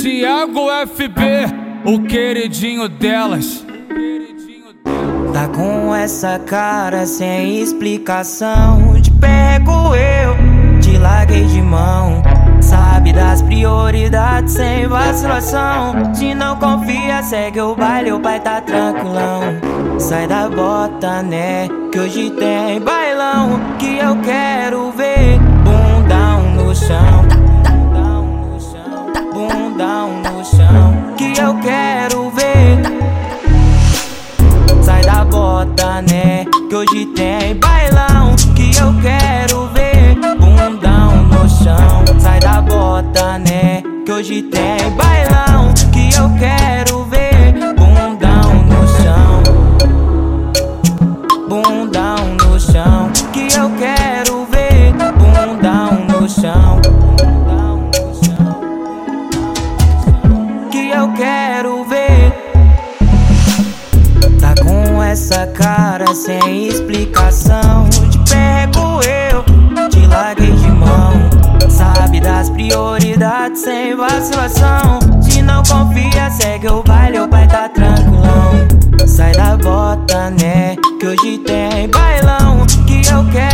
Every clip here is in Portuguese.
Tiago FB, o queridinho delas. Tá com essa cara sem explicação. Te pego eu, te larguei de mão. Sabe das prioridades sem vacilação. Se não confia, segue o baile, o pai tá tranquilão. Sai da bota, né? Que hoje tem bailão. Que eu quero ver Bundão no chão. Que eu quero ver. Sai da bota, né? Que hoje tem bailão. Que eu quero ver bundão no chão. Sai da bota, né? Que hoje tem bailão. Quero ver. Tá com essa cara sem explicação. Te pego eu, te larguei de mão. Sabe das prioridades sem vacilação. Se não confia, segue o baile, o pai tá tranquilão. Sai da bota, né? Que hoje tem bailão. Que eu quero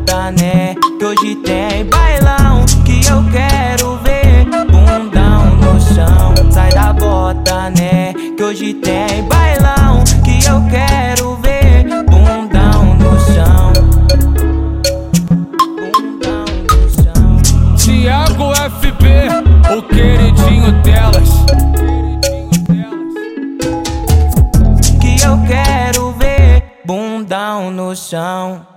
bota, né? Que hoje tem bailão. Que eu quero ver bundão no chão. Sai da bota, né? Que hoje tem bailão. Que eu quero ver bundão no chão. Bundão no chão. Tiago FB, o queridinho delas. Que eu quero ver bundão no chão.